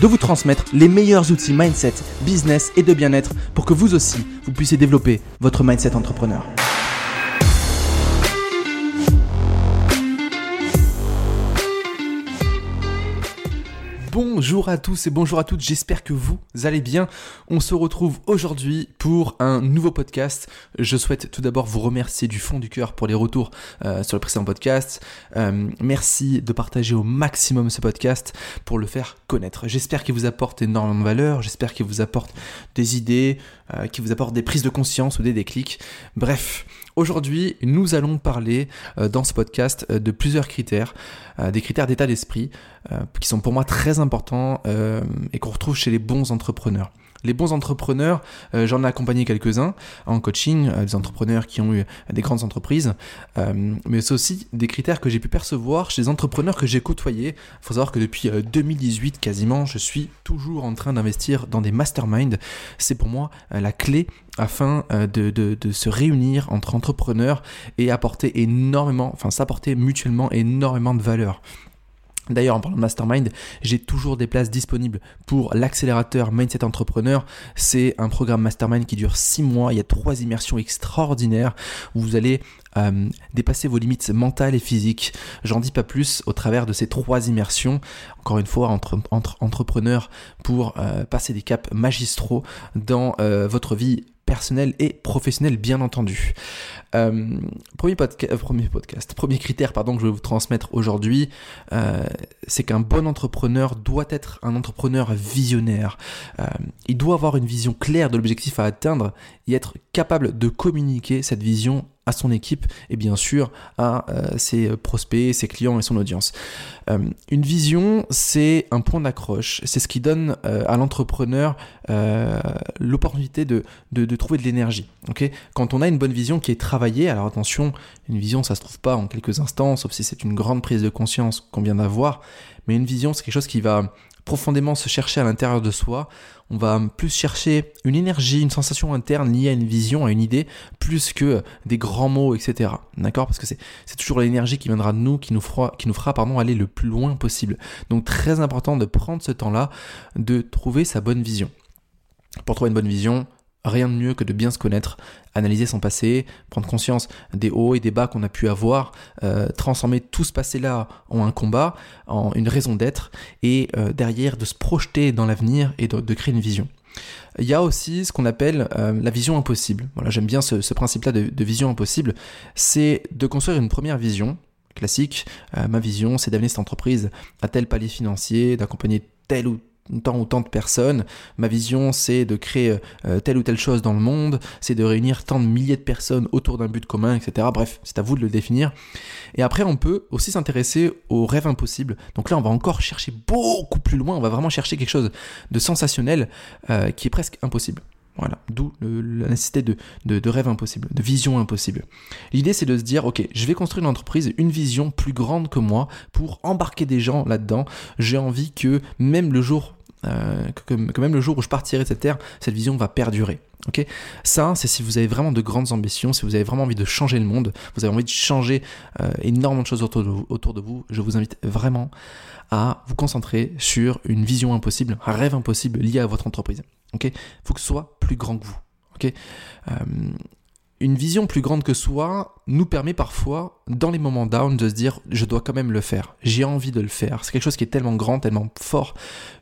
de vous transmettre les meilleurs outils mindset, business et de bien-être pour que vous aussi, vous puissiez développer votre mindset entrepreneur. Bonjour à tous et bonjour à toutes, j'espère que vous allez bien. On se retrouve aujourd'hui pour un nouveau podcast. Je souhaite tout d'abord vous remercier du fond du cœur pour les retours euh, sur le précédent podcast. Euh, merci de partager au maximum ce podcast pour le faire connaître. J'espère qu'il vous apporte énormément de valeur, j'espère qu'il vous apporte des idées, euh, qu'il vous apporte des prises de conscience ou des déclics. Bref, Aujourd'hui, nous allons parler dans ce podcast de plusieurs critères, des critères d'état d'esprit qui sont pour moi très importants et qu'on retrouve chez les bons entrepreneurs. Les bons entrepreneurs, euh, j'en ai accompagné quelques-uns en coaching, euh, des entrepreneurs qui ont eu des grandes entreprises, euh, mais c'est aussi des critères que j'ai pu percevoir chez les entrepreneurs que j'ai côtoyés. Il faut savoir que depuis 2018 quasiment, je suis toujours en train d'investir dans des masterminds. C'est pour moi la clé afin de, de, se réunir entre entrepreneurs et apporter énormément, enfin s'apporter mutuellement énormément de valeur. D'ailleurs, en parlant de mastermind, j'ai toujours des places disponibles pour l'accélérateur Mindset Entrepreneur. C'est un programme mastermind qui dure 6 mois. Il y a trois immersions extraordinaires où vous allez euh, dépasser vos limites mentales et physiques. J'en dis pas plus au travers de ces trois immersions. Encore une fois, entre, entrepreneurs pour euh, passer des caps magistraux dans euh, votre vie personnelle et professionnelle, bien entendu. Euh, premier, euh, premier podcast, premier critère pardon, que je vais vous transmettre aujourd'hui, euh, c'est qu'un bon entrepreneur doit être un entrepreneur visionnaire. il doit avoir une vision claire de l'objectif à atteindre et être capable de communiquer cette vision à son équipe et bien sûr à euh, ses prospects, ses clients et son audience. Euh, une vision, c'est un point d'accroche, c'est ce qui donne euh, à l'entrepreneur l'opportunité de, de, trouver de l'énergie. Quand on a une bonne vision qui est travaillée, alors attention, une vision ça se trouve pas en quelques instants, sauf si c'est une grande prise de conscience qu'on vient d'avoir, mais une vision c'est quelque chose qui va profondément se chercher à l'intérieur de soi. On va plus chercher une énergie, une sensation interne liée à une vision, à une idée, plus que des grands mots, etc. D'accord? Parce que c'est, toujours l'énergie qui viendra de nous, qui nous fera, qui nous fera aller le plus loin possible. Donc très important de prendre ce temps-là, de trouver sa bonne vision. Pour trouver une bonne vision, rien de mieux que de bien se connaître, analyser son passé, prendre conscience des hauts et des bas qu'on a pu avoir, euh, transformer tout ce passé-là en un combat, en une raison d'être, et euh, derrière de se projeter dans l'avenir et de, créer une vision. Il y a aussi ce qu'on appelle euh, la vision impossible. Voilà, j'aime bien ce, principe-là de, de, vision impossible. C'est de construire une première vision classique. ma vision, c'est d'amener cette entreprise à tel palier financier, d'accompagner tel ou tant ou tant de personnes. Ma vision, c'est de créer euh, telle ou telle chose dans le monde, c'est de réunir tant de milliers de personnes autour d'un but commun, etc. Bref, c'est à vous de le définir. Et après, on peut aussi s'intéresser aux rêves impossibles. Donc là, on va encore chercher beaucoup plus loin, on va vraiment chercher quelque chose de sensationnel euh, qui est presque impossible. Voilà, d'où la nécessité de, de, de, rêve impossible, de vision impossible. L'idée c'est de se dire, ok, je vais construire une entreprise, une vision plus grande que moi pour embarquer des gens là-dedans. J'ai envie que même le jour euh, que, même le jour où je partirai de cette terre, cette vision va perdurer. Ok, ça, c'est si vous avez vraiment de grandes ambitions, si vous avez vraiment envie de changer le monde, vous avez envie de changer euh, énormément de choses autour de, vous. Je vous invite vraiment à vous concentrer sur une vision impossible, un rêve impossible lié à votre entreprise. Ok, faut que ce soit plus grand que vous. Ok, euh, une vision plus grande que soi nous permet parfois, dans les moments down, de se dire je dois quand même le faire. J'ai envie de le faire. C'est quelque chose qui est tellement grand, tellement fort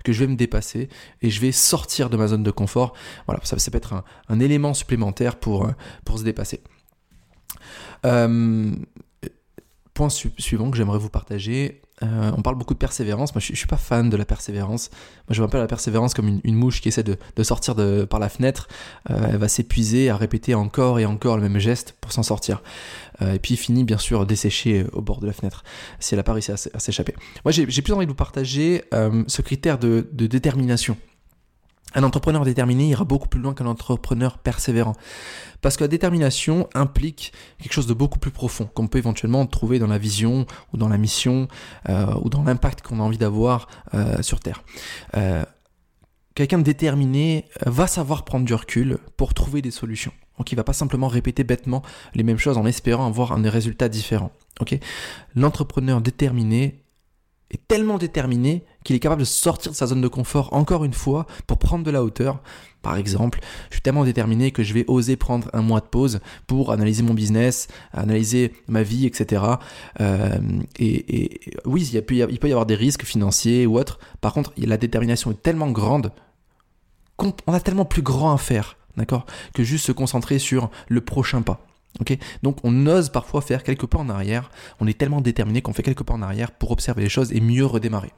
que je vais me dépasser et je vais sortir de ma zone de confort. Voilà, ça, peut être un, élément supplémentaire pour, euh, se dépasser. Euh, point suivant que j'aimerais vous partager, euh, on parle beaucoup de persévérance. Moi, je, ne suis pas fan de la persévérance. Moi, je pas la persévérance comme une, mouche qui essaie de, sortir de, par la fenêtre. Euh, elle va s'épuiser à répéter encore et encore le même geste pour s'en sortir. Euh, et puis, finit bien sûr dessécher au bord de la fenêtre si elle a pas réussi à, s'échapper. Moi, j'ai plus envie de vous partager ce critère de, détermination. Un entrepreneur déterminé ira beaucoup plus loin qu'un entrepreneur persévérant. Parce que la détermination implique quelque chose de beaucoup plus profond, qu'on peut éventuellement trouver dans la vision ou dans la mission euh, ou dans l'impact qu'on a envie d'avoir euh, sur Terre. Euh, quelqu'un déterminé va savoir prendre du recul pour trouver des solutions. Donc il va pas simplement répéter bêtement les mêmes choses en espérant avoir un résultat différent. L'entrepreneur déterminé est tellement déterminé qu'il est capable de sortir de sa zone de confort encore une fois pour prendre de la hauteur. Par exemple, je suis tellement déterminé que je vais oser prendre un mois de pause pour analyser mon business, analyser ma vie, etc. Euh, et, oui, il, il peut y avoir des risques financiers ou autres. Par contre, la détermination est tellement grande qu'on a tellement plus grand à faire, d'accord, que juste se concentrer sur le prochain pas. Donc on ose parfois faire quelques pas en arrière, on est tellement déterminé qu'on fait quelques pas en arrière pour observer les choses et mieux redémarrer.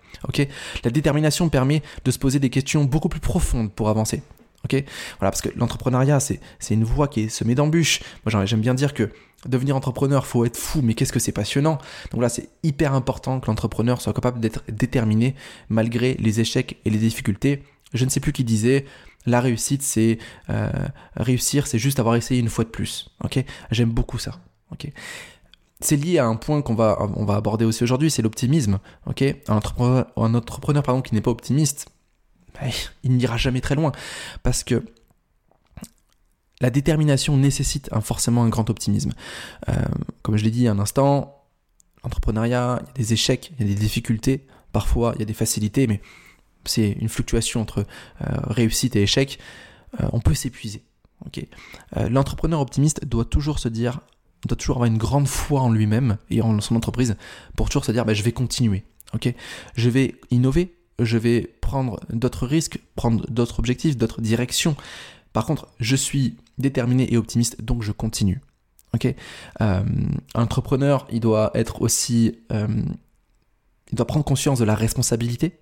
La détermination permet de se poser des questions beaucoup plus profondes pour avancer. voilà, parce que l'entrepreneuriat, c'est, une voie qui se met d'embûches. Moi, j'aime bien dire que devenir entrepreneur, faut être fou, mais qu'est-ce que c'est passionnant? Donc là, c'est hyper important que l'entrepreneur soit capable d'être déterminé malgré les échecs et les difficultés. Je ne sais plus qui disait, la réussite, c'est euh, réussir, c'est juste avoir essayé une fois de plus. Ok, j'aime beaucoup ça. Ok, c'est lié à un point qu'on va on va aborder aussi aujourd'hui, c'est l'optimisme. Un entrepreneur, un entrepreneur pardon qui n'est pas optimiste, ben, il n'ira jamais très loin parce que la détermination nécessite forcément un grand optimisme. Euh, comme je l'ai dit un instant, l'entrepreneuriat, il y a des échecs, il y a des difficultés, parfois il y a des facilités, mais c'est une fluctuation entre euh, réussite et échec, euh, on peut s'épuiser. Euh, l'entrepreneur optimiste doit toujours se dire, doit toujours avoir une grande foi en lui-même et en son entreprise pour toujours se dire bah, je vais continuer. je vais innover, je vais prendre d'autres risques, prendre d'autres objectifs, d'autres directions. Par contre, je suis déterminé et optimiste, donc je continue. un entrepreneur, il doit être aussi, il doit prendre conscience de la responsabilité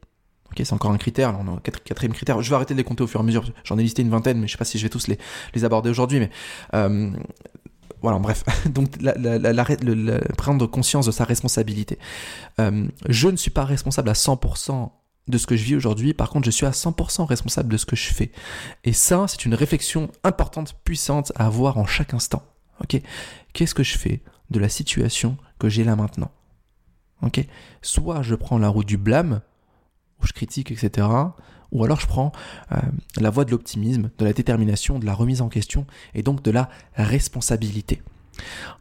C'est encore un critère. Là, on a quatrième critère. Je vais arrêter de les compter au fur et à mesure. J'en ai listé une vingtaine, mais je sais pas si je vais tous les, aborder aujourd'hui. Mais euh, voilà, bref. Donc, prendre conscience de sa responsabilité. Euh, je ne suis pas responsable à 100% de ce que je vis aujourd'hui. Par contre, je suis à 100% responsable de ce que je fais. Et ça, c'est une réflexion importante, puissante à avoir en chaque instant. Qu'est-ce que je fais de la situation que j'ai là maintenant? Ok, soit je prends la route du blâme je critique, etc. Ou alors je prends euh, la voie de l'optimisme, de la détermination, de la remise en question et donc de la responsabilité.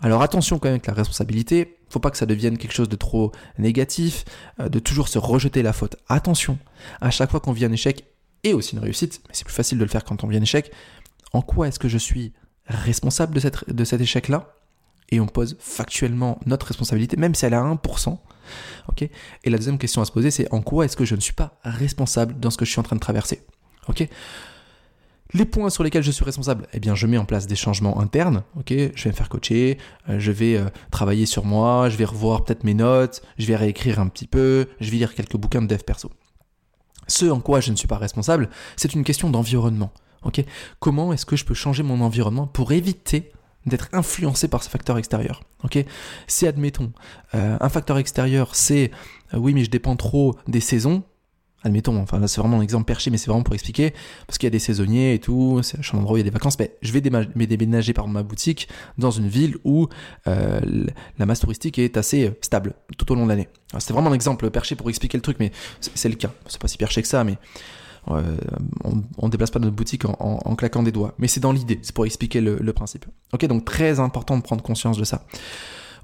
Alors attention quand même avec la responsabilité, faut pas que ça devienne quelque chose de trop négatif, euh, de toujours se rejeter la faute. Attention, à chaque fois qu'on vit un échec et aussi une réussite, mais c'est plus facile de le faire quand on vit un échec, en quoi est-ce que je suis responsable de, de cet échec-là? Et on pose factuellement notre responsabilité, même si elle est à 1%, Ok. Et la deuxième question à se poser, c'est en quoi est-ce que je ne suis pas responsable dans ce que je suis en train de traverser? Ok. Les points sur lesquels je suis responsable, eh bien, je mets en place des changements internes. Ok, je vais me faire coacher, euh, je vais euh, travailler sur moi, je vais revoir peut-être mes notes, je vais réécrire un petit peu, je vais lire quelques bouquins de dev perso. Ce en quoi je ne suis pas responsable, c'est une question d'environnement. Ok, comment est-ce que je peux changer mon environnement pour éviter d'être influencé par ce facteur extérieur. Ok? Si admettons euh, un facteur extérieur, c'est euh, oui mais je dépends trop des saisons. Admettons, enfin là c'est vraiment un exemple perché, mais c'est vraiment pour expliquer, parce qu'il y a des saisonniers et tout, c'est un endroit où il y a des vacances, mais je vais déménager par ma boutique dans une ville où euh, la masse touristique est assez stable tout au long de l'année. C'est vraiment un exemple perché pour expliquer le truc, mais c'est le cas. C'est pas si perché que ça, mais euh, on ne déplace pas notre boutique en, claquant des doigts. Mais c'est dans l'idée, c'est pour expliquer le, principe. Ok, donc très important de prendre conscience de ça.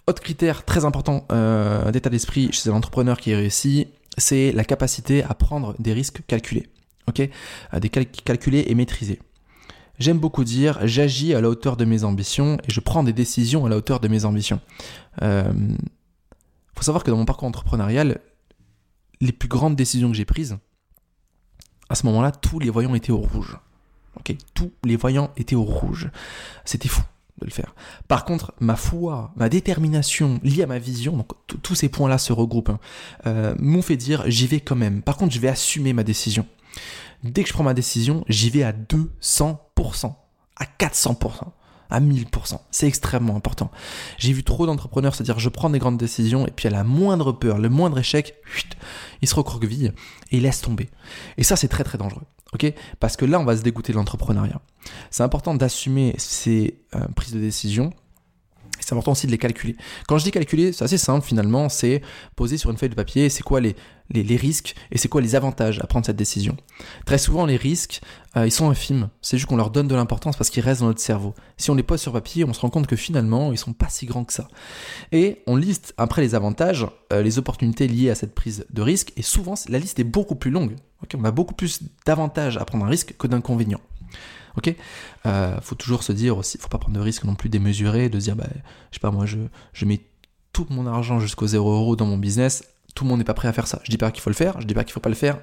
Autre critère très important euh, d'état d'esprit chez l'entrepreneur qui réussit, c'est la capacité à prendre des risques calculés. Ok, euh, des calculés et maîtrisés. J'aime beaucoup dire j'agis à la hauteur de mes ambitions et je prends des décisions à la hauteur de mes ambitions. Il faut savoir que dans mon parcours entrepreneurial, les plus grandes décisions que j'ai prises, à ce moment-là, tous les voyants étaient au rouge. Tous les voyants étaient au rouge. C'était fou de le faire. Par contre, ma foi, ma détermination liée à ma vision, donc tous ces points-là se regroupent, hein, euh, m'ont fait dire j'y vais quand même. Par contre, je vais assumer ma décision. Dès que je prends ma décision, j'y vais à 200%, à 400%, à 1000%. C'est extrêmement important. J'ai vu trop d'entrepreneurs se dire je prends des grandes décisions et puis à la moindre peur, le moindre échec, ils se recroquevillent et ils laissent tomber. Et ça, c'est très très dangereux. ok? Parce que là, on va se dégoûter de l'entrepreneuriat. C'est important d'assumer ces euh, prises de décision c'est important aussi de les calculer. Quand je dis calculer, c'est assez simple finalement, c'est poser sur une feuille de papier c'est quoi les, les, risques et c'est quoi les avantages à prendre cette décision. Très souvent, les risques, euh, ils sont infimes. C'est juste qu'on leur donne de l'importance parce qu'ils restent dans notre cerveau. Si on les pose sur papier, on se rend compte que finalement, ils sont pas si grands que ça. Et on liste après les avantages, euh, les opportunités liées à cette prise de risque, et souvent, la liste est beaucoup plus longue. on a beaucoup plus d'avantages à prendre un risque que d'inconvénients. Ok euh, Faut toujours se dire aussi, faut pas prendre de risques non plus démesurés, de se dire, bah, je sais pas, moi, je, mets tout mon argent jusqu'au 0 euro dans mon business. Tout le monde n'est pas prêt à faire ça. Je dis pas qu'il faut le faire, je dis pas qu'il faut pas le faire.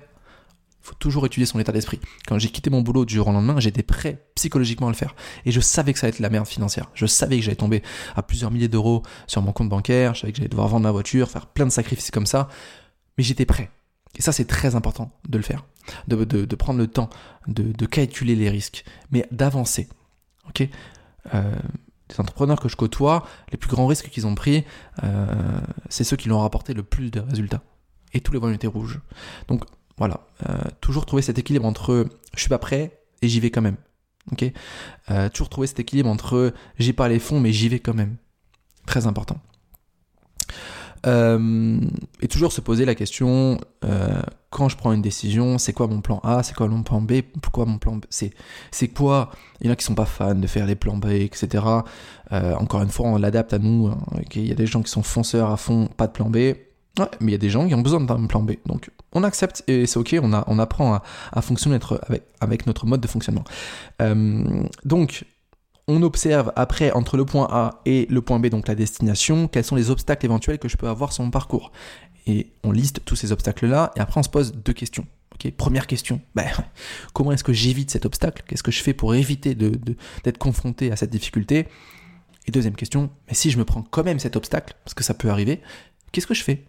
Il faut toujours étudier son état d'esprit. Quand j'ai quitté mon boulot du jour au lendemain, j'étais prêt psychologiquement à le faire. Et je savais que ça allait être la merde financière. Je savais que j'allais tomber à plusieurs milliers d'euros sur mon compte bancaire. Je savais que j'allais devoir vendre ma voiture, faire plein de sacrifices comme ça. Mais j'étais prêt. Et ça, c'est très important de le faire de, prendre le temps de, calculer les risques, mais d'avancer. Ok? Euh, les entrepreneurs que je côtoie, les plus grands risques qu'ils ont pris, euh, c'est ceux qui leur ont rapporté le plus de résultats. Et tous les voyants étaient rouges. Donc voilà, euh, toujours trouver cet équilibre entre je suis pas prêt et j'y vais quand même. Ok? Toujours trouver cet équilibre entre j'ai pas les fonds mais j'y vais quand même. Très important. Euh, et toujours se poser la question, euh, quand je prends une décision, c'est quoi mon plan A, c'est quoi mon plan B, pourquoi mon plan B, c'est, quoi, il y en a qui sont pas fans de faire les plans B, etc. Euh, encore une fois, on l'adapte à nous, hein, il y a des gens qui sont fonceurs à fond, pas de plan B, mais il y a des gens qui ont besoin d'un plan B. Donc on accepte et c'est ok, on, a, on apprend à, à fonctionner avec, avec notre mode de fonctionnement. Donc on observe après entre le point A et le point B, donc la destination, quels sont les obstacles éventuels que je peux avoir sur mon parcours. Et on liste tous ces obstacles-là, et après on se pose deux questions. Première question, ben, comment est-ce que j'évite cet obstacle? Qu'est-ce que je fais pour éviter d'être confronté à cette difficulté? Et deuxième question, mais si je me prends quand même cet obstacle, parce que ça peut arriver, qu'est-ce que je fais?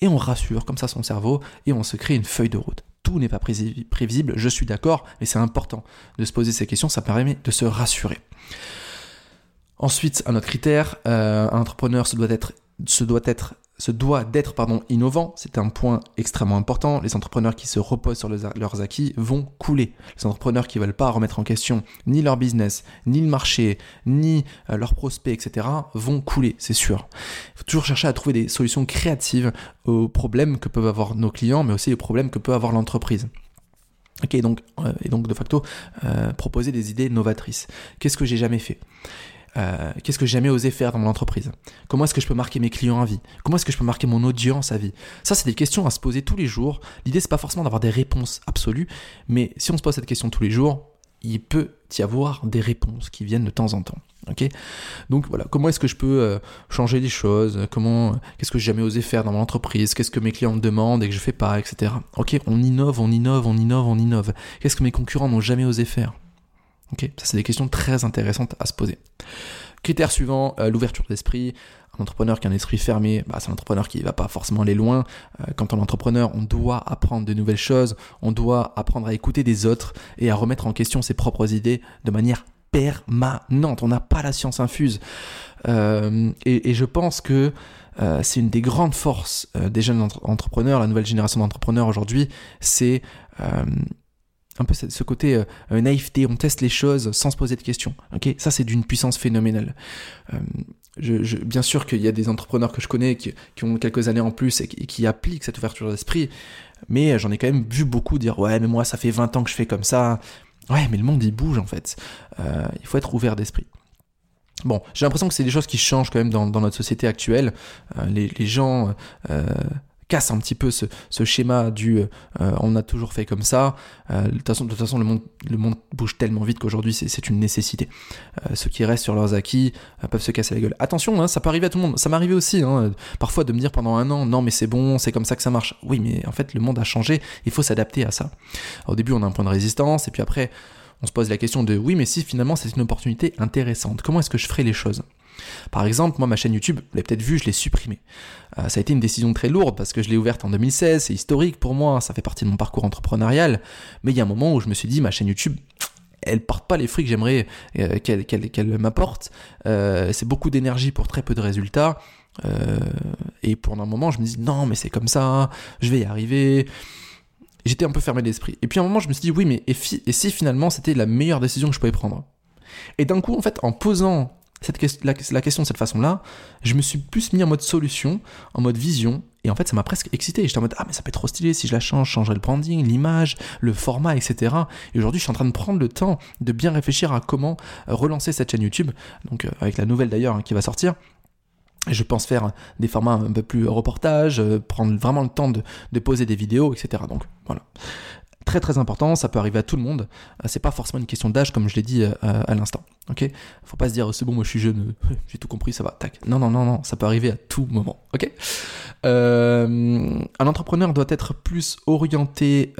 Et on rassure comme ça son cerveau, et on se crée une feuille de route tout n'est pas prévisible, je suis d'accord, mais c'est important de se poser ces questions, ça permet de se rassurer. Ensuite, un autre critère, euh, un entrepreneur se se doit être se doit d'être pardon, innovant, c'est un point extrêmement important. Les entrepreneurs qui se reposent sur leurs acquis vont couler. Les entrepreneurs qui ne veulent pas remettre en question ni leur business, ni le marché, ni euh, leurs prospects, etc., vont couler, c'est sûr. Il faut toujours chercher à trouver des solutions créatives aux problèmes que peuvent avoir nos clients, mais aussi aux problèmes que peut avoir l'entreprise. Donc, euh, et donc de facto, euh, proposer des idées novatrices. Qu'est-ce que j'ai jamais fait? Euh, qu'est-ce que j'ai jamais osé faire dans mon entreprise? Comment est-ce que je peux marquer mes clients à vie? Comment est-ce que je peux marquer mon audience à vie? Ça, c'est des questions à se poser tous les jours. L'idée, c'est pas forcément d'avoir des réponses absolues, mais si on se pose cette question tous les jours, il peut y avoir des réponses qui viennent de temps en temps. Ok? Donc voilà, comment est-ce que je peux euh, changer les choses? Comment Qu'est-ce que j'ai jamais osé faire dans mon entreprise? Qu'est-ce que mes clients me demandent et que je fais pas, etc. Ok, on innove, on innove, on innove, on innove. Qu'est-ce que mes concurrents n'ont jamais osé faire? Ok, ça c'est des questions très intéressantes à se poser. Critère suivant, euh, l'ouverture d'esprit. Un entrepreneur qui a un esprit fermé, bah, c'est un entrepreneur qui ne va pas forcément aller loin. Euh, quand on est entrepreneur, on doit apprendre de nouvelles choses, on doit apprendre à écouter des autres et à remettre en question ses propres idées de manière permanente. On n'a pas la science infuse. Euh, et, je pense que c'est une des grandes forces des jeunes entrepreneurs, la nouvelle génération d'entrepreneurs aujourd'hui, c'est un peu ce côté euh, euh, naïveté, on teste les choses sans se poser de questions. Ok, ça c'est d'une puissance phénoménale. Euh, je, bien sûr qu'il y a des entrepreneurs que je connais qui, ont quelques années en plus et qui, appliquent cette ouverture d'esprit, mais j'en ai quand même vu beaucoup dire ouais mais moi ça fait 20 ans que je fais comme ça. Ouais mais le monde il bouge en fait. il faut être ouvert d'esprit. Bon, j'ai l'impression que c'est des choses qui changent quand même dans, notre société actuelle. les, les, gens casse un petit peu ce, schéma du euh, on a toujours fait comme ça. Euh, de toute façon, le, monde, bouge tellement vite qu'aujourd'hui c'est une nécessité. Euh, ceux qui restent sur leurs acquis peuvent se casser la gueule. Attention, hein, ça peut arriver à tout le monde. Ça m'arrivait aussi, hein, parfois de me dire pendant un an, non mais c'est bon, c'est comme ça que ça marche. Oui, mais en fait le monde a changé, il faut s'adapter à ça. au début on a un point de résistance, et puis après on se pose la question de oui, mais si finalement c'est une opportunité intéressante, comment est-ce que je ferai les choses? Par exemple, moi, ma chaîne YouTube, vous l'avez peut-être vu, je l'ai supprimée. Euh, ça a été une décision très lourde parce que je l'ai ouverte en 2016, c'est historique pour moi, ça fait partie de mon parcours entrepreneurial. Mais il y a un moment où je me suis dit, ma chaîne YouTube, elle porte pas les fruits que j'aimerais euh, qu'elle m'apporte. Euh, c'est beaucoup d'énergie pour très peu de résultats. Et pour un moment, je me dis non, mais c'est comme ça, je vais y arriver. J'étais un peu fermé d'esprit. Et puis à un moment, je me suis dit oui, mais et si finalement c'était la meilleure décision que je pouvais prendre? Et d'un coup, en fait, en posant cette, la, question de cette façon-là, je me suis plus mis en mode solution, en mode vision, et en fait, ça m'a presque excité. J'étais en mode, ah, mais ça peut être trop stylé si je la change, changer le branding, l'image, le format, etc. Et aujourd'hui, je suis en train de prendre le temps de bien réfléchir à comment euh, relancer cette chaîne YouTube, donc euh, avec la nouvelle d'ailleurs hein, qui va sortir. Je pense faire des formats un peu plus reportage, euh, prendre vraiment le temps de, de poser des vidéos, etc. Donc voilà très très important, ça peut arriver à tout le monde. Euh, c'est pas forcément une question d'âge comme je l'ai dit euh, à l'instant. Ok, faut pas se dire c'est bon moi je suis jeune, j'ai tout compris, ça va. Tac. Non non non non, ça peut arriver à tout moment. Ok? Euh, un entrepreneur doit être plus orienté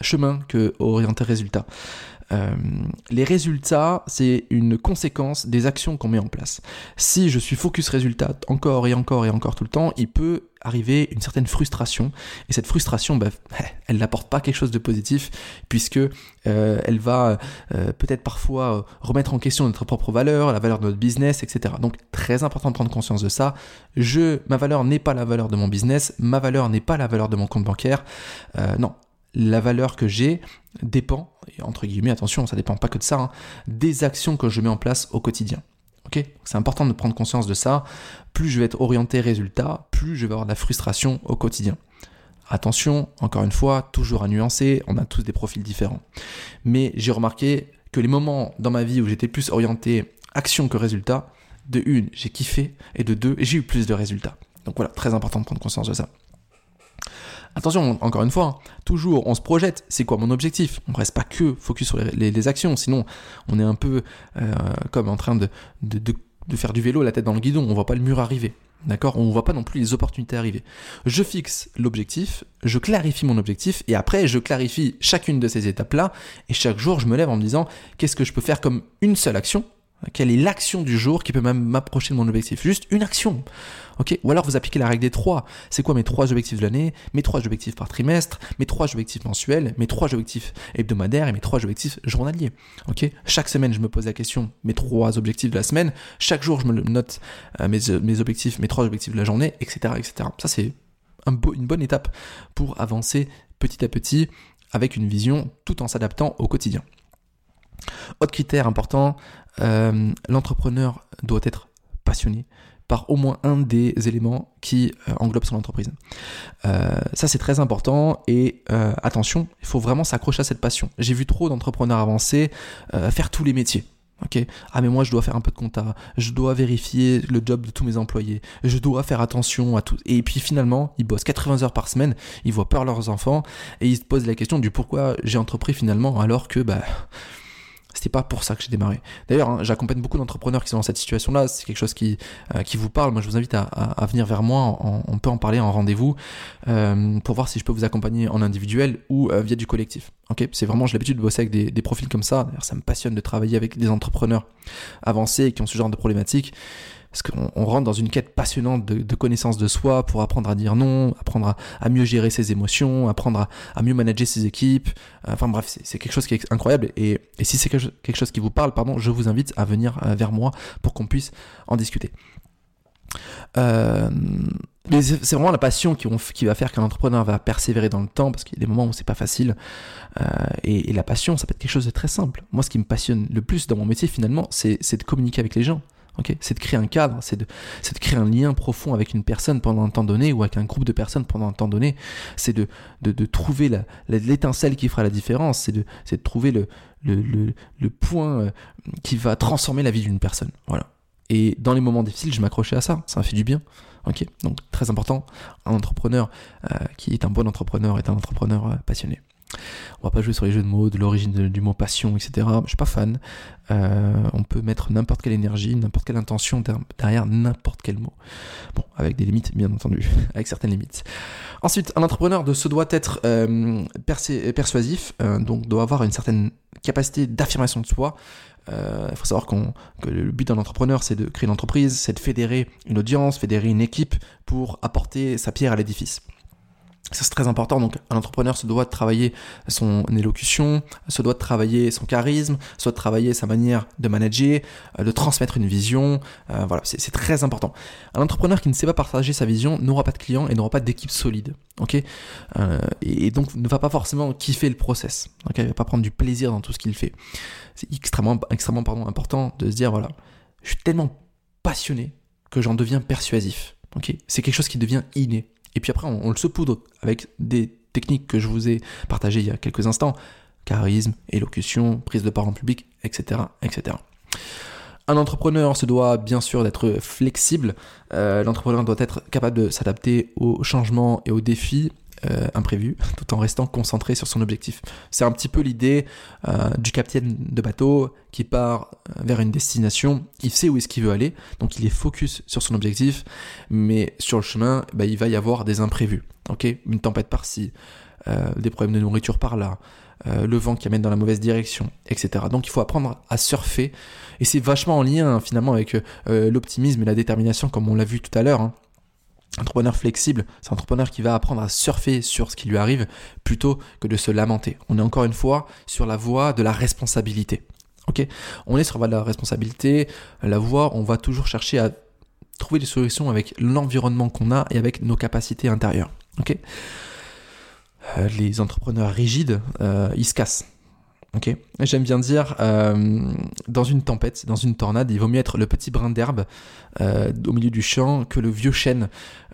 chemin que orienté résultat. Euh, les résultats, c'est une conséquence des actions qu'on met en place. Si je suis focus résultat encore et encore et encore tout le temps, il peut arriver une certaine frustration. Et cette frustration, bah, elle n'apporte pas quelque chose de positif, puisque euh, elle va euh, peut-être parfois remettre en question notre propre valeur, la valeur de notre business, etc. Donc très important de prendre conscience de ça. Je, ma valeur n'est pas la valeur de mon business, ma valeur n'est pas la valeur de mon compte bancaire. non, la valeur que j'ai dépend, entre guillemets, attention, ça dépend pas que de ça, hein, des actions que je mets en place au quotidien. Ok? C'est important de prendre conscience de ça. Plus je vais être orienté résultat, plus je vais avoir de la frustration au quotidien. Attention, encore une fois, toujours à nuancer, on a tous des profils différents. Mais j'ai remarqué que les moments dans ma vie où j'étais plus orienté action que résultat, de une, j'ai kiffé, et de deux, j'ai eu plus de résultats. Donc voilà, très important de prendre conscience de ça. Attention, encore une fois, hein, toujours on se projette, c'est quoi mon objectif? On reste pas que focus sur les, actions, sinon on est un peu euh, comme en train de, de, faire du vélo la tête dans le guidon, on voit pas le mur arriver. D'accord? On ne voit pas non plus les opportunités arriver. Je fixe l'objectif, je clarifie mon objectif et après je clarifie chacune de ces étapes-là et chaque jour je me lève en me disant qu'est-ce que je peux faire comme une seule action quelle est l'action du jour qui peut même m'approcher de mon objectif? Juste une action. Ou alors vous appliquez la règle des trois. C'est quoi mes trois objectifs de l'année? Mes trois objectifs par trimestre? Mes trois objectifs mensuels? Mes trois objectifs hebdomadaires? Et mes trois objectifs journaliers? Chaque semaine, je me pose la question, mes trois objectifs de la semaine. Chaque jour, je me note euh, mes, mes, objectifs, mes trois objectifs de la journée, etc. etc. Ça, c'est un une bonne étape pour avancer petit à petit avec une vision tout en s'adaptant au quotidien. Autre critère important, euh, l'entrepreneur doit être passionné par au moins un des éléments qui euh, englobent son entreprise. Euh, ça c'est très important et attention, il faut vraiment s'accrocher à cette passion. J'ai vu trop d'entrepreneurs avancés faire tous les métiers. Ah mais moi je dois faire un peu de compta, je dois vérifier le job de tous mes employés, je dois faire attention à tout. Et puis finalement, ils bossent 80 heures par semaine, ils voient peur leurs enfants et ils se posent la question du pourquoi j'ai entrepris finalement alors que bah c'était pas pour ça que j'ai démarré. D'ailleurs, hein, j'accompagne beaucoup d'entrepreneurs qui sont dans cette situation-là. C'est quelque chose qui, euh, vous parle. Moi, je vous invite à, venir vers moi. On, peut en parler en rendez-vous euh, pour voir si je peux vous accompagner en individuel ou euh, via du collectif. C'est vraiment j'ai l'habitude de bosser avec des, des profils comme ça. D'ailleurs, ça me passionne de travailler avec des entrepreneurs avancés qui ont ce genre de problématiques parce qu'on rentre dans une quête passionnante de, de, connaissance de soi pour apprendre à dire non, apprendre à, mieux gérer ses émotions, apprendre à, mieux manager ses équipes. Enfin bref, c'est quelque chose qui est incroyable. Et, si c'est quelque chose qui vous parle, pardon, je vous invite à venir euh, vers moi pour qu'on puisse en discuter. Euh, mais c'est vraiment la passion qui, qui va faire qu'un entrepreneur va persévérer dans le temps, parce qu'il y a des moments où c'est pas facile. Euh, et, et, la passion, ça peut être quelque chose de très simple. Moi, ce qui me passionne le plus dans mon métier, finalement, c'est de communiquer avec les gens c'est de créer un cadre, c'est de, créer un lien profond avec une personne pendant un temps donné ou avec un groupe de personnes pendant un temps donné. C'est de, trouver l'étincelle qui fera la différence. C'est de, trouver le, point euh, qui va transformer la vie d'une personne. Voilà. Et dans les moments difficiles, je m'accrochais à ça. Ça m'a fait du bien. Donc très important. Un entrepreneur euh, qui est un bon entrepreneur est un entrepreneur euh, passionné. On va pas jouer sur les jeux de mots, de l'origine du mot passion, etc. Je suis pas fan. Euh, on peut mettre n'importe quelle énergie, n'importe quelle intention derrière n'importe quel mot. Bon, avec des limites, bien entendu, avec certaines limites. Ensuite, un entrepreneur de se doit être euh, persuasif, euh, donc doit avoir une certaine capacité d'affirmation de soi. Il faut savoir que le but d'un entrepreneur, c'est de créer une entreprise, c'est de fédérer une audience, fédérer une équipe pour apporter sa pierre à l'édifice. Ça, c'est très important. Donc, un entrepreneur se doit de travailler son élocution, se doit de travailler son charisme, se doit de travailler sa manière de manager, euh, de transmettre une vision. Euh, voilà, c'est très important. Un entrepreneur qui ne sait pas partager sa vision n'aura pas de clients et n'aura pas d'équipe solide. Euh, et, donc, ne va pas forcément kiffer le process. Il va pas prendre du plaisir dans tout ce qu'il fait. C'est extrêmement, extrêmement pardon, important de se dire voilà, je suis tellement passionné que j'en deviens persuasif. C'est quelque chose qui devient inné. Et puis après, on, le saupoudre avec des techniques que je vous ai partagées il y a quelques instants. Charisme, élocution, prise de parole en public, etc. etc. Un entrepreneur se doit bien sûr d'être flexible. Euh, l'entrepreneur doit être capable de s'adapter aux changements et aux défis euh, imprévu, tout en restant concentré sur son objectif. C'est un petit peu l'idée euh, du capitaine de bateau qui part euh, vers une destination, il sait où est-ce qu'il veut aller, donc il est focus sur son objectif, mais sur le chemin, bah, il va y avoir des imprévus. Une tempête par-ci, des problèmes de nourriture par-là, le vent qui amène dans la mauvaise direction, etc. Donc il faut apprendre à surfer, et c'est vachement en lien finalement avec l'optimisme et la détermination, comme on l'a vu tout à l'heure. Hein entrepreneur flexible, c'est un entrepreneur qui va apprendre à surfer sur ce qui lui arrive plutôt que de se lamenter. On est encore une fois sur la voie de la responsabilité. On est sur la voie de la responsabilité, la voie, on va toujours chercher à trouver des solutions avec l'environnement qu'on a et avec nos capacités intérieures. Euh, les entrepreneurs rigides, euh, ils se cassent. Ok, j'aime bien dire, euh, dans une tempête, dans une tornade, il vaut mieux être le petit brin d'herbe euh, au milieu du champ que le vieux chêne.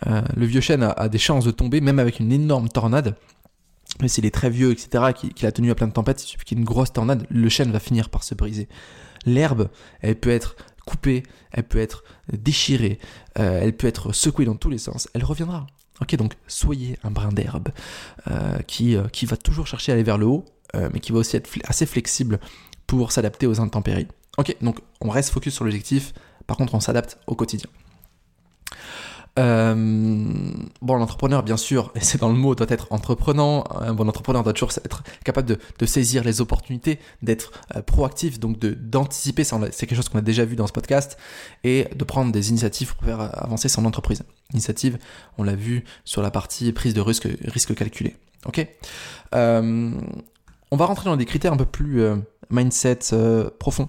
Euh, le vieux chêne a, des chances de tomber, même avec une énorme tornade. Mais s'il est très vieux, etc., qu'il a tenu à plein de tempêtes, il qu'il y ait une grosse tornade, le chêne va finir par se briser. L'herbe, elle peut être coupée, elle peut être déchirée, elle peut être secouée dans tous les sens, elle reviendra. Ok, donc soyez un brin d'herbe qui, qui va toujours chercher à aller vers le haut, euh, mais qui va aussi être assez flexible pour s'adapter aux intempéries. Ok, donc on reste focus sur l'objectif, par contre on s'adapte au quotidien. Euh, bon, l'entrepreneur, bien sûr, et c'est dans le mot, doit être entreprenant. Un bon entrepreneur doit toujours être capable de, saisir les opportunités, d'être euh, proactif, donc d'anticiper, c'est quelque chose qu'on a déjà vu dans ce podcast, et de prendre des initiatives pour faire avancer son entreprise. Initiative, on l'a vu sur la partie prise de risque, risque calculé. Ok? On va rentrer dans des critères un peu plus euh, mindset euh, profond.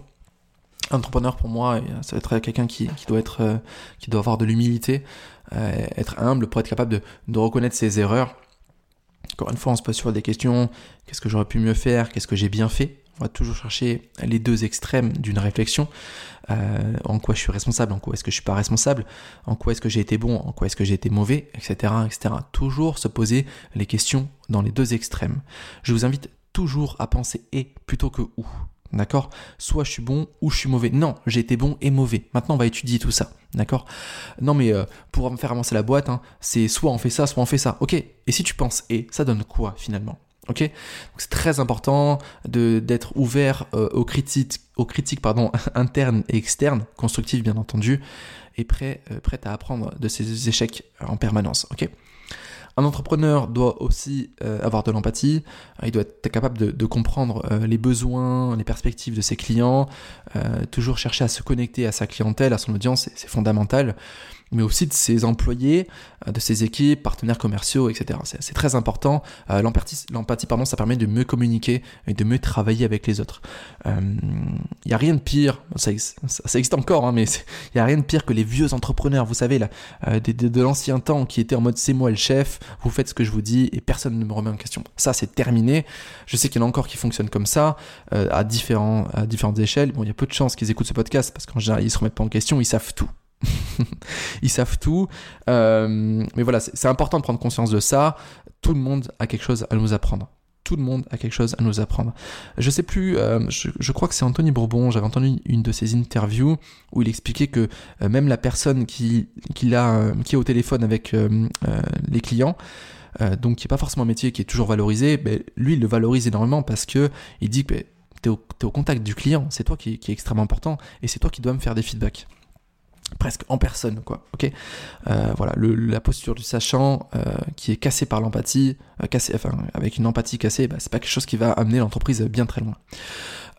Entrepreneur pour moi, ça va être quelqu'un qui, doit être, euh, qui doit avoir de l'humilité, être humble pour être capable de, reconnaître ses erreurs. Encore une fois, on se pose sur des questions. Qu'est-ce que j'aurais pu mieux faire? Qu'est-ce que j'ai bien fait? On va toujours chercher les deux extrêmes d'une réflexion. en quoi je suis responsable, en quoi est-ce que je suis pas responsable, en quoi est-ce que j'ai été bon, en quoi est-ce que j'ai été mauvais, etc., etc. Toujours se poser les questions dans les deux extrêmes. Je vous invite toujours à penser et plutôt que ou. D'accord? Soit je suis bon ou je suis mauvais. Non, j'ai été bon et mauvais. Maintenant, on va étudier tout ça. D'accord? Non, mais euh, pour me faire avancer la boîte, hein, c'est soit on fait ça, soit on fait ça. Ok? Et si tu penses et, ça donne quoi finalement? Ok? C'est très important de, d'être ouvert euh, aux critiques, aux critiques internes et externes, constructives bien entendu, et prêt, euh, prêt à apprendre de ses échecs en permanence. Ok? Un entrepreneur doit aussi euh, avoir de l'empathie, euh, il doit être capable de, comprendre euh, les besoins, les perspectives de ses clients, toujours chercher à se connecter à sa clientèle, à son audience, c'est fondamental mais aussi de ses employés, euh, de ses équipes, partenaires commerciaux, etc. C'est très important. Euh, l'empathie, pardon, ça permet de mieux communiquer et de mieux travailler avec les autres. Il euh, n'y a rien de pire, ça, existe encore, hein, mais il n'y a rien de pire que les vieux entrepreneurs, vous savez, là, de, de l'ancien temps qui étaient en mode c'est moi le chef, vous faites ce que je vous dis et personne ne me remet en question. Ça, c'est terminé. Je sais qu'il y en a encore qui fonctionnent comme ça, à, différents, à différentes échelles. Bon, il y a peu de chances qu'ils écoutent ce podcast parce qu'en général, ils se remettent pas en question, ils savent tout. ils savent tout. Euh, mais voilà, c'est important de prendre conscience de ça. Tout le monde a quelque chose à nous apprendre. Tout le monde a quelque chose à nous apprendre. Je sais plus, euh, je, crois que c'est Anthony Bourbon, j'avais entendu une de ses interviews où il expliquait que euh, même la personne qui, qui, est au téléphone avec les clients, donc qui n'est pas forcément un métier qui est toujours valorisé, ben, lui il le valorise énormément parce que il dit que ben, tu es, au contact du client, c'est toi qui, qui est extrêmement important et c'est toi qui dois me faire des feedbacks presque en personne quoi ok? Euh, voilà la posture du sachant euh, qui est cassée par l'empathie euh, enfin avec une empathie cassée bah, c'est pas quelque chose qui va amener l'entreprise bien très loin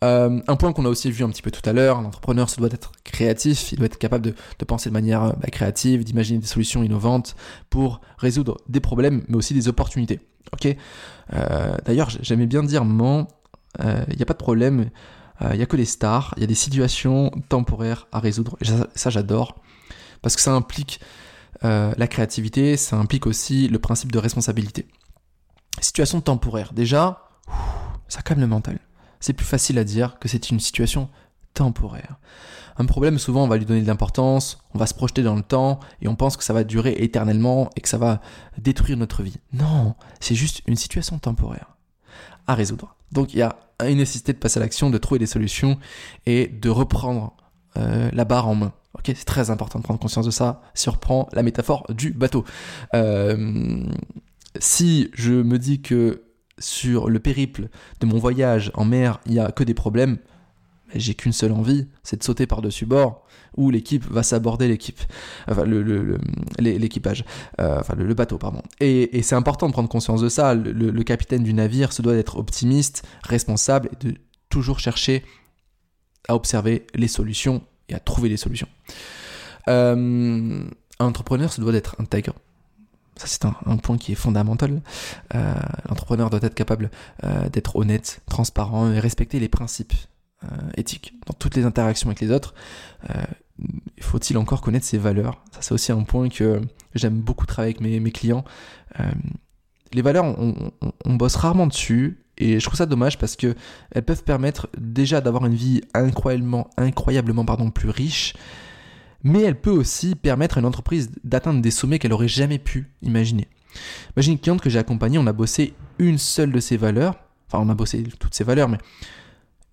un point qu'on a aussi vu un petit peu tout à l'heure, l'entrepreneur se doit être créatif, il doit être capable de, penser de manière bah, créative, d'imaginer des solutions innovantes pour résoudre des problèmes, mais aussi des opportunités. Ok? D'ailleurs, j'aimais bien dire, il n'y a pas de problème, il n'y a que les stars, il y a des situations temporaires à résoudre. Et ça, j'adore, parce que ça implique la créativité, ça implique aussi le principe de responsabilité. Situation temporaire, déjà, ça calme le mental c'est plus facile à dire que c'est une situation temporaire. Un problème, souvent, on va lui donner de l'importance, on va se projeter dans le temps et on pense que ça va durer éternellement et que ça va détruire notre vie. Non, c'est juste une situation temporaire à résoudre. Donc il y a une nécessité de passer à l'action, de trouver des solutions et de reprendre euh, la barre en main. C'est très important de prendre conscience de ça. Si on reprend la métaphore du bateau, euh, si je me dis que sur le périple de mon voyage en mer, il n'y a que des problèmes, j'ai qu'une seule envie, c'est de sauter par-dessus bord, ou l'équipe va s'aborder l'équipe, enfin l'équipage, euh, enfin le, bateau, pardon. Et, c'est important de prendre conscience de ça. Le, capitaine du navire se doit d'être optimiste, responsable, et de toujours chercher à observer les solutions et à trouver les solutions. Euh, un entrepreneur se doit d'être intègre, ça, c'est un, point qui est fondamental. Euh, l'entrepreneur doit être capable euh, d'être honnête, transparent et respecter les principes euh, éthiques dans toutes les interactions avec les autres. Faut-il encore connaître ses valeurs? Ça, c'est aussi un point que j'aime beaucoup travailler avec mes, clients. les valeurs, on, bosse rarement dessus. Et je trouve ça dommage parce que elles peuvent permettre déjà d'avoir une vie incroyablement, incroyablement pardon, plus riche, mais elle peut aussi permettre à une entreprise d'atteindre des sommets qu'elle aurait jamais pu imaginer. Imagine une cliente que j'ai accompagnée, on a bossé une seule de ses valeurs, enfin on a bossé toutes ses valeurs, mais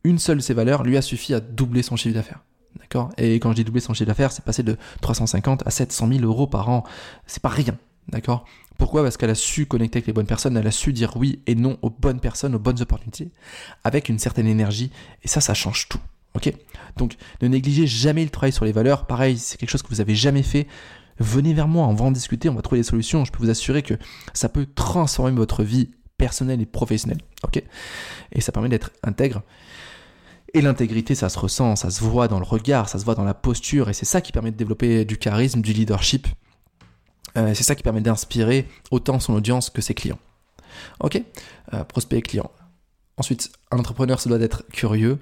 une seule de ses valeurs lui a suffi à doubler son chiffre d'affaires. D'accord? Et quand je dis doubler son chiffre d'affaires, c'est passer de 350 à 700 000 euros par an. C'est pas rien. D'accord? Pourquoi? Parce qu'elle a su connecter avec les bonnes personnes, elle a su dire oui et non aux bonnes personnes, aux bonnes opportunités, avec une certaine énergie. Et ça, ça change tout. Ok? Donc ne négligez jamais le travail sur les valeurs. Pareil, c'est quelque chose que vous avez jamais fait. Venez vers moi, on va en discuter, on va trouver des solutions. Je peux vous assurer que ça peut transformer votre vie personnelle et professionnelle. Ok? Et ça permet d'être intègre. Et l'intégrité, ça se ressent, ça se voit dans le regard, ça se voit dans la posture, et c'est ça qui permet de développer du charisme, du leadership. Euh, c'est ça qui permet d'inspirer autant son audience que ses clients. Ok euh, Prospect et client. Ensuite, un entrepreneur, se doit d'être curieux,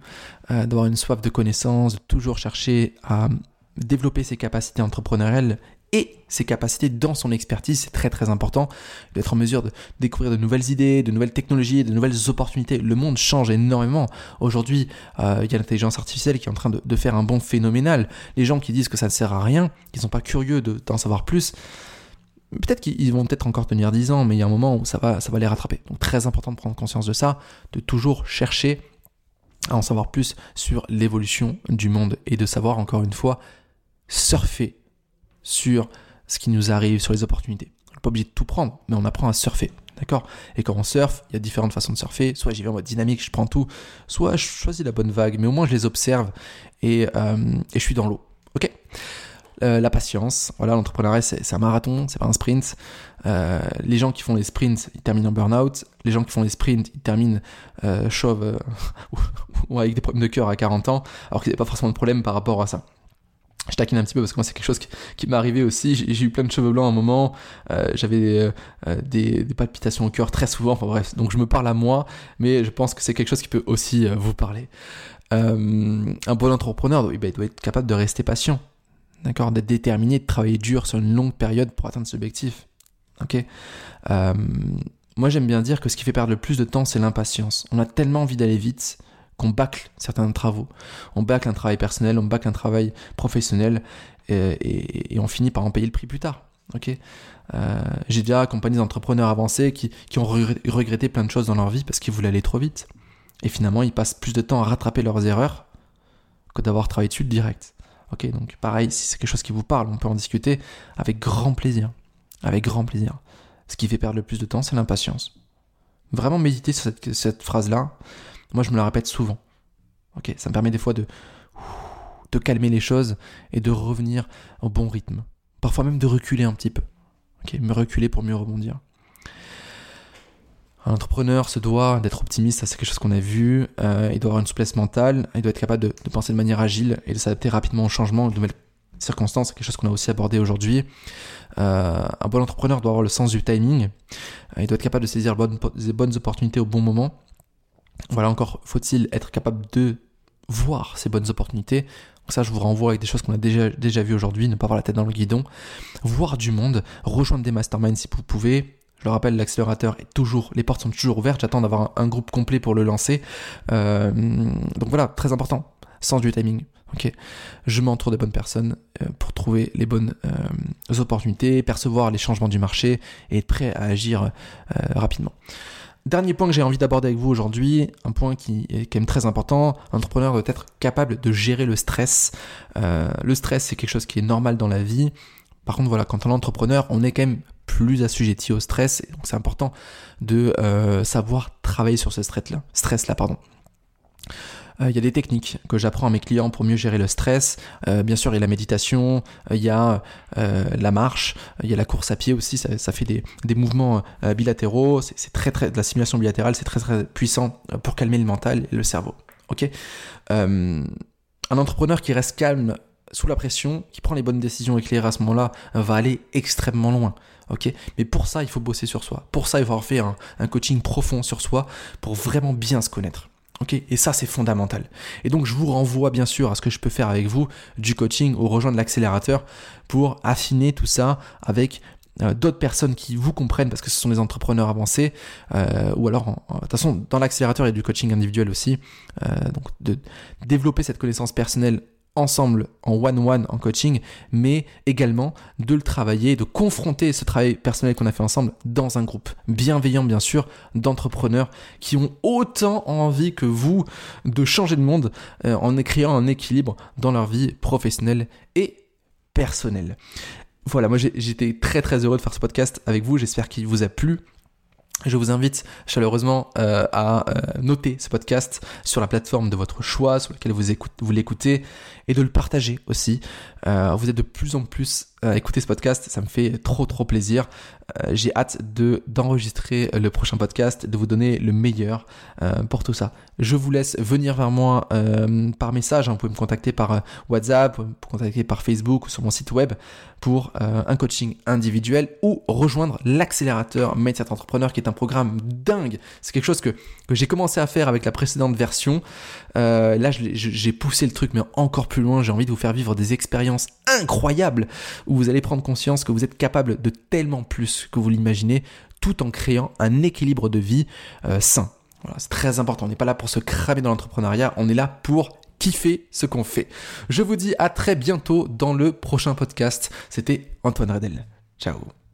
euh, d'avoir une soif de connaissance, de toujours chercher à développer ses capacités entrepreneuriales et ses capacités dans son expertise, c'est très très important, d'être en mesure de découvrir de nouvelles idées, de nouvelles technologies, de nouvelles opportunités. Le monde change énormément. Aujourd'hui, euh, il y a l'intelligence artificielle qui est en train de, faire un bond phénoménal. Les gens qui disent que ça ne sert à rien, qui ne sont pas curieux d'en savoir plus, peut-être qu'ils vont peut-être encore tenir 10 ans, mais il y a un moment où ça va, ça va les rattraper. Donc très important de prendre conscience de ça, de toujours chercher à en savoir plus sur l'évolution du monde et de savoir encore une fois surfer sur ce qui nous arrive, sur les opportunités. On n'est pas obligé de tout prendre, mais on apprend à surfer. D'accord? Et quand on surfe, il y a différentes façons de surfer. Soit j'y vais en mode dynamique, je prends tout. Soit je choisis la bonne vague, mais au moins je les observe et, euh, et je suis dans l'eau. Ok? Euh, la patience. Voilà, l'entrepreneuriat, c'est un marathon, c'est pas un sprint. Euh, les gens qui font les sprints, ils terminent en burn-out. Les gens qui font les sprints, ils terminent chauves ou avec des problèmes de cœur à 40 ans, alors qu'ils n'avaient pas forcément de problème par rapport à ça. Je taquine un petit peu parce que moi c'est quelque chose qui, m'est arrivé aussi. J'ai eu plein de cheveux blancs à un moment. J'avais des, des, palpitations au cœur très souvent. Enfin bref, donc je me parle à moi, mais je pense que c'est quelque chose qui peut aussi vous parler. un bon entrepreneur, il doit être capable de rester patient d'accord, d'être déterminé, de travailler dur sur une longue période pour atteindre cet objectif. Ok? Euh, moi, j'aime bien dire que ce qui fait perdre le plus de temps, c'est l'impatience. On a tellement envie d'aller vite qu'on bâcle certains travaux. On bâcle un travail personnel, on bâcle un travail professionnel, et, on finit par en payer le prix plus tard. Ok? Euh, j'ai déjà accompagné des entrepreneurs avancés qui, qui, ont regretté plein de choses dans leur vie parce qu'ils voulaient aller trop vite. Et finalement, ils passent plus de temps à rattraper leurs erreurs que d'avoir travaillé dessus direct. Ok, donc pareil, si c'est quelque chose qui vous parle, on peut en discuter avec grand plaisir. Avec grand plaisir. Ce qui fait perdre le plus de temps, c'est l'impatience. Vraiment méditer sur cette, phrase-là. Moi, je me la répète souvent. Ok, ça me permet des fois de, de calmer les choses et de revenir au bon rythme. Parfois même de reculer un petit peu. Ok, me reculer pour mieux rebondir. Un entrepreneur se doit d'être optimiste, c'est quelque chose qu'on a vu. Euh, il doit avoir une souplesse mentale, il doit être capable de, penser de manière agile et de s'adapter rapidement au changement, aux nouvelles circonstances, c'est quelque chose qu'on a aussi abordé aujourd'hui. Euh, un bon entrepreneur doit avoir le sens du timing, euh, il doit être capable de saisir les bonnes opportunités au bon moment. Voilà, encore faut-il être capable de voir ces bonnes opportunités? Donc ça, je vous renvoie avec des choses qu'on a déjà, déjà vues aujourd'hui, ne pas avoir la tête dans le guidon, voir du monde, rejoindre des masterminds si vous pouvez, je le rappelle, l'accélérateur est toujours, les portes sont toujours ouvertes. J'attends d'avoir un, groupe complet pour le lancer. Euh, donc voilà, très important. Sens du timing. Ok. Je m'entoure des bonnes personnes euh, pour trouver les bonnes euh, opportunités, percevoir les changements du marché et être prêt à agir rapidement. Dernier point que j'ai envie d'aborder avec vous aujourd'hui, un point qui est quand même très important, l'entrepreneur doit être capable de gérer le stress. le stress, c'est quelque chose qui est normal dans la vie. Par contre, voilà, quand on est entrepreneur, on est quand même plus assujetti au stress. Donc c'est important de euh, savoir travailler sur ce stress-là. Stress -là, Euh, il y a des techniques que j'apprends à mes clients pour mieux gérer le stress. Euh, bien sûr, il y a la méditation, il y a la marche, il y a la course à pied aussi. Ça, fait des, mouvements bilatéraux. C'est très très la simulation bilatérale. C'est très très puissant pour calmer le mental et le cerveau. Ok? un entrepreneur qui reste calme sous la pression, qui prend les bonnes décisions éclairées à ce moment-là, va aller extrêmement loin. Mais pour ça, il faut bosser sur soi. Pour ça, il faut avoir fait un, coaching profond sur soi pour vraiment bien se connaître. Ok, et ça c'est fondamental. Et donc je vous renvoie bien sûr à ce que je peux faire avec vous, du coaching ou rejoindre l'accélérateur pour affiner tout ça avec euh, d'autres personnes qui vous comprennent parce que ce sont des entrepreneurs avancés euh, ou alors de toute façon dans l'accélérateur il y a du coaching individuel aussi euh, donc de développer cette connaissance personnelle ensemble en one-one en coaching, mais également de le travailler, de confronter ce travail personnel qu'on a fait ensemble dans un groupe bienveillant, bien sûr, d'entrepreneurs qui ont autant envie que vous de changer de monde euh, en créant un équilibre dans leur vie professionnelle et personnelle. Voilà, moi j'étais très très heureux de faire ce podcast avec vous, j'espère qu'il vous a plu. Je vous invite chaleureusement euh, à euh, noter ce podcast sur la plateforme de votre choix, sur laquelle vous, vous l'écoutez, et de le partager aussi. Euh, vous êtes de plus en plus à écouter ce podcast, ça me fait trop trop plaisir. J'ai hâte de d'enregistrer le prochain podcast, de vous donner le meilleur pour tout ça. Je vous laisse venir vers moi par message. Hein. Vous pouvez me contacter par WhatsApp, me contacter par Facebook ou sur mon site web pour un coaching individuel ou rejoindre l'accélérateur Mindset Entrepreneur qui est un programme dingue. C'est quelque chose que, que j'ai commencé à faire avec la précédente version. Euh, là, j'ai poussé le truc, mais encore plus loin. J'ai envie de vous faire vivre des expériences incroyables où vous allez prendre conscience que vous êtes capable de tellement plus que vous l'imaginez, tout en créant un équilibre de vie euh, sain. Voilà, c'est très important. On n'est pas là pour se cramer dans l'entrepreneuriat, on est là pour kiffer ce qu'on fait. Je vous dis à très bientôt dans le prochain podcast. C'était Antoine Redel. Ciao